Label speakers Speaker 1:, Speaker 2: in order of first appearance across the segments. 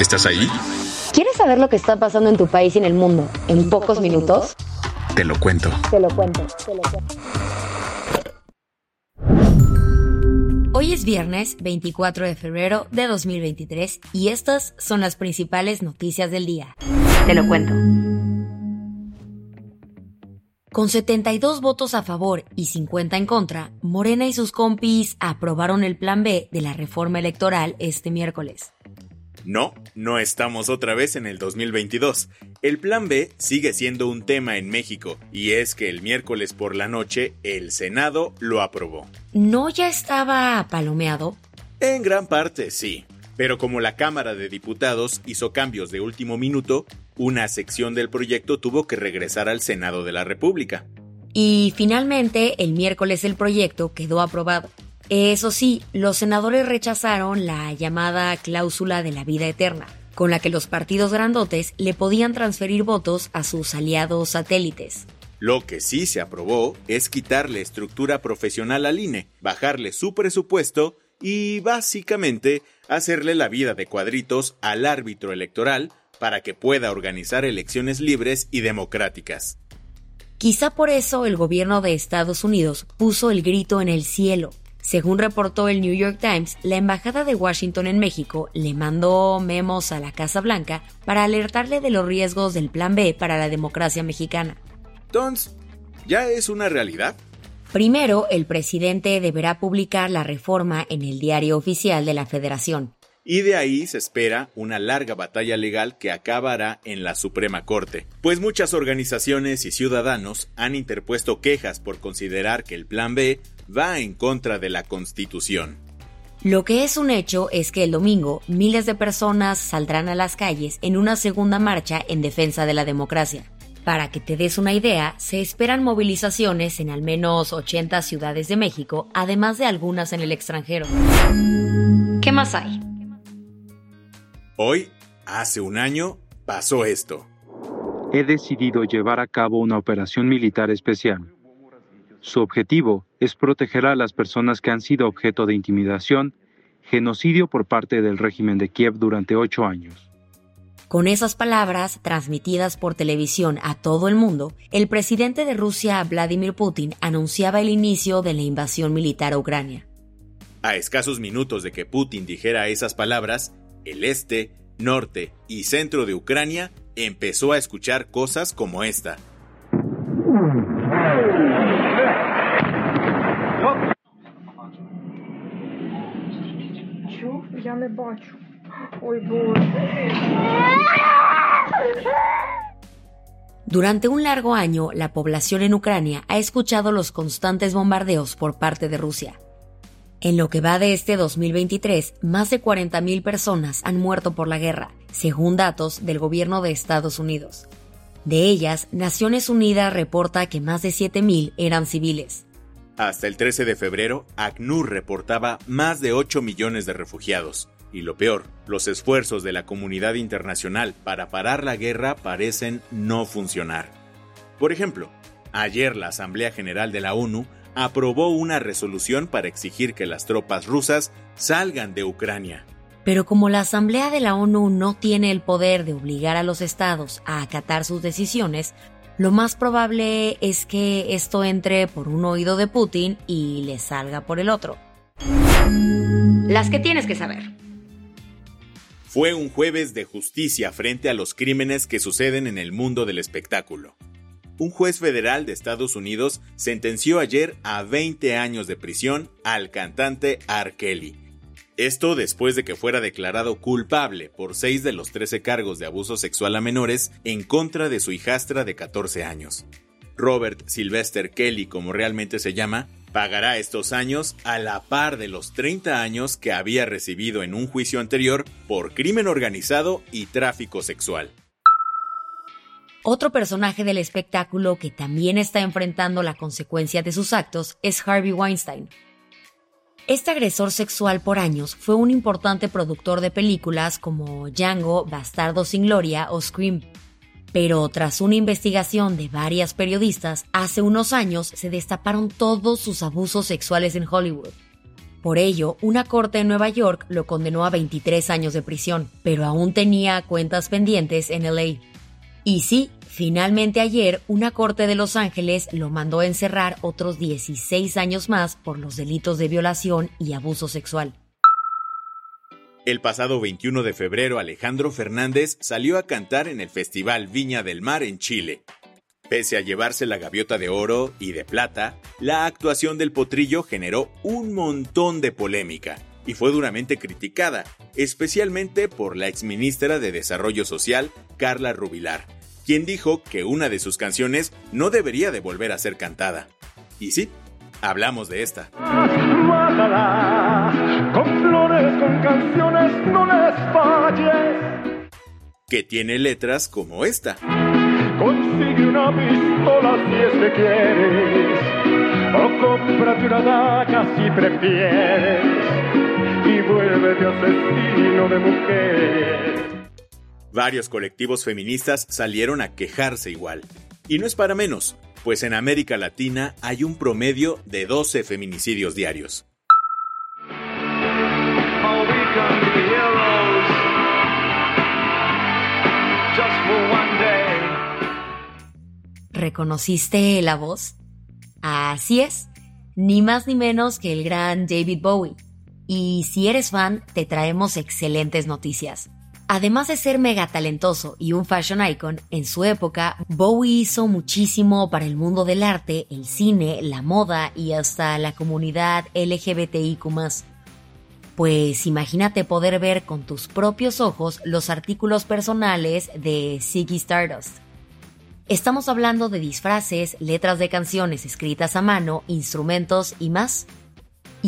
Speaker 1: ¿Estás ahí?
Speaker 2: ¿Quieres saber lo que está pasando en tu país y en el mundo en pocos minutos?
Speaker 1: Te lo cuento.
Speaker 2: Te lo cuento, te lo cuento.
Speaker 3: Hoy es viernes 24 de febrero de 2023 y estas son las principales noticias del día.
Speaker 2: Te lo cuento.
Speaker 3: Con 72 votos a favor y 50 en contra, Morena y sus compis aprobaron el plan B de la reforma electoral este miércoles.
Speaker 4: No, no estamos otra vez en el 2022. El plan B sigue siendo un tema en México y es que el miércoles por la noche el Senado lo aprobó.
Speaker 3: ¿No ya estaba palomeado?
Speaker 4: En gran parte sí, pero como la Cámara de Diputados hizo cambios de último minuto, una sección del proyecto tuvo que regresar al Senado de la República.
Speaker 3: Y finalmente, el miércoles el proyecto quedó aprobado. Eso sí, los senadores rechazaron la llamada cláusula de la vida eterna, con la que los partidos grandotes le podían transferir votos a sus aliados satélites.
Speaker 4: Lo que sí se aprobó es quitarle estructura profesional al INE, bajarle su presupuesto y básicamente hacerle la vida de cuadritos al árbitro electoral para que pueda organizar elecciones libres y democráticas.
Speaker 3: Quizá por eso el gobierno de Estados Unidos puso el grito en el cielo. Según reportó el New York Times, la Embajada de Washington en México le mandó memos a la Casa Blanca para alertarle de los riesgos del Plan B para la democracia mexicana.
Speaker 4: Entonces, ¿ya es una realidad?
Speaker 3: Primero, el presidente deberá publicar la reforma en el diario oficial de la Federación.
Speaker 4: Y de ahí se espera una larga batalla legal que acabará en la Suprema Corte, pues muchas organizaciones y ciudadanos han interpuesto quejas por considerar que el Plan B va en contra de la Constitución.
Speaker 3: Lo que es un hecho es que el domingo miles de personas saldrán a las calles en una segunda marcha en defensa de la democracia. Para que te des una idea, se esperan movilizaciones en al menos 80 ciudades de México, además de algunas en el extranjero. ¿Qué más hay?
Speaker 4: Hoy, hace un año, pasó esto.
Speaker 5: He decidido llevar a cabo una operación militar especial. Su objetivo es proteger a las personas que han sido objeto de intimidación, genocidio por parte del régimen de Kiev durante ocho años.
Speaker 3: Con esas palabras, transmitidas por televisión a todo el mundo, el presidente de Rusia, Vladimir Putin, anunciaba el inicio de la invasión militar a Ucrania.
Speaker 4: A escasos minutos de que Putin dijera esas palabras, el este, norte y centro de Ucrania empezó a escuchar cosas como esta.
Speaker 6: Я не бачу. Ой, Боже.
Speaker 3: Durante un largo año, la población en Ucrania ha escuchado los constantes bombardeos por parte de Rusia. En lo que va de este 2023, más de 40.000 personas han muerto por la guerra, según datos del gobierno de Estados Unidos. De ellas, Naciones Unidas reporta que más de 7.000 eran civiles.
Speaker 4: Hasta el 13 de febrero, ACNUR reportaba más de 8 millones de refugiados. Y lo peor, los esfuerzos de la comunidad internacional para parar la guerra parecen no funcionar. Por ejemplo, ayer la Asamblea General de la ONU aprobó una resolución para exigir que las tropas rusas salgan de Ucrania.
Speaker 3: Pero como la Asamblea de la ONU no tiene el poder de obligar a los estados a acatar sus decisiones, lo más probable es que esto entre por un oído de Putin y le salga por el otro. Las que tienes que saber.
Speaker 4: Fue un jueves de justicia frente a los crímenes que suceden en el mundo del espectáculo. Un juez federal de Estados Unidos sentenció ayer a 20 años de prisión al cantante R. Kelly. Esto después de que fuera declarado culpable por seis de los 13 cargos de abuso sexual a menores en contra de su hijastra de 14 años. Robert Sylvester Kelly, como realmente se llama, pagará estos años a la par de los 30 años que había recibido en un juicio anterior por crimen organizado y tráfico sexual.
Speaker 3: Otro personaje del espectáculo que también está enfrentando la consecuencia de sus actos es Harvey Weinstein. Este agresor sexual por años fue un importante productor de películas como Django, Bastardo sin Gloria o Scream. Pero tras una investigación de varias periodistas, hace unos años se destaparon todos sus abusos sexuales en Hollywood. Por ello, una corte en Nueva York lo condenó a 23 años de prisión, pero aún tenía cuentas pendientes en LA. Y sí, finalmente ayer una corte de Los Ángeles lo mandó a encerrar otros 16 años más por los delitos de violación y abuso sexual.
Speaker 4: El pasado 21 de febrero Alejandro Fernández salió a cantar en el Festival Viña del Mar en Chile. Pese a llevarse la gaviota de oro y de plata, la actuación del potrillo generó un montón de polémica y fue duramente criticada, especialmente por la exministra de Desarrollo Social, Carla Rubilar, quien dijo que una de sus canciones no debería de volver a ser cantada. Y sí, hablamos de esta.
Speaker 1: con flores, con canciones, no les falles.
Speaker 4: Que tiene letras como esta.
Speaker 1: Consigue una pistola si es que quieres, o cómprate una daga si prefieres, y vuélvete asesino de mujeres.
Speaker 4: Varios colectivos feministas salieron a quejarse igual. Y no es para menos, pues en América Latina hay un promedio de 12 feminicidios diarios.
Speaker 3: ¿Reconociste la voz? Así es, ni más ni menos que el gran David Bowie. Y si eres fan, te traemos excelentes noticias. Además de ser mega talentoso y un fashion icon, en su época Bowie hizo muchísimo para el mundo del arte, el cine, la moda y hasta la comunidad LGBTIQ. Pues imagínate poder ver con tus propios ojos los artículos personales de Ziggy Stardust. Estamos hablando de disfraces, letras de canciones escritas a mano, instrumentos y más.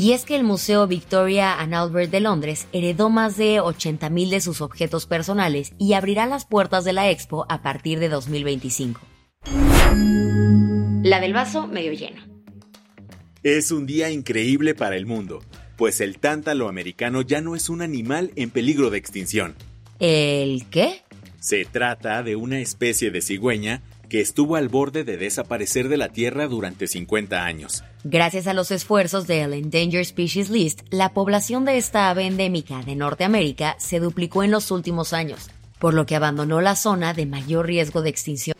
Speaker 3: Y es que el Museo Victoria and Albert de Londres heredó más de 80.000 de sus objetos personales y abrirá las puertas de la expo a partir de 2025. La del vaso medio lleno.
Speaker 4: Es un día increíble para el mundo, pues el tántalo americano ya no es un animal en peligro de extinción.
Speaker 3: ¿El qué?
Speaker 4: Se trata de una especie de cigüeña que estuvo al borde de desaparecer de la Tierra durante 50 años.
Speaker 3: Gracias a los esfuerzos del Endangered Species List, la población de esta ave endémica de Norteamérica se duplicó en los últimos años, por lo que abandonó la zona de mayor riesgo de extinción.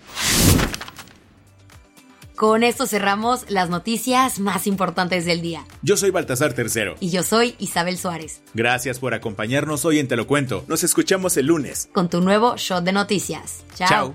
Speaker 3: Con esto cerramos las noticias más importantes del día.
Speaker 4: Yo soy Baltasar Tercero.
Speaker 3: Y yo soy Isabel Suárez.
Speaker 4: Gracias por acompañarnos hoy en Te lo Cuento. Nos escuchamos el lunes.
Speaker 3: Con tu nuevo shot de noticias. Chao.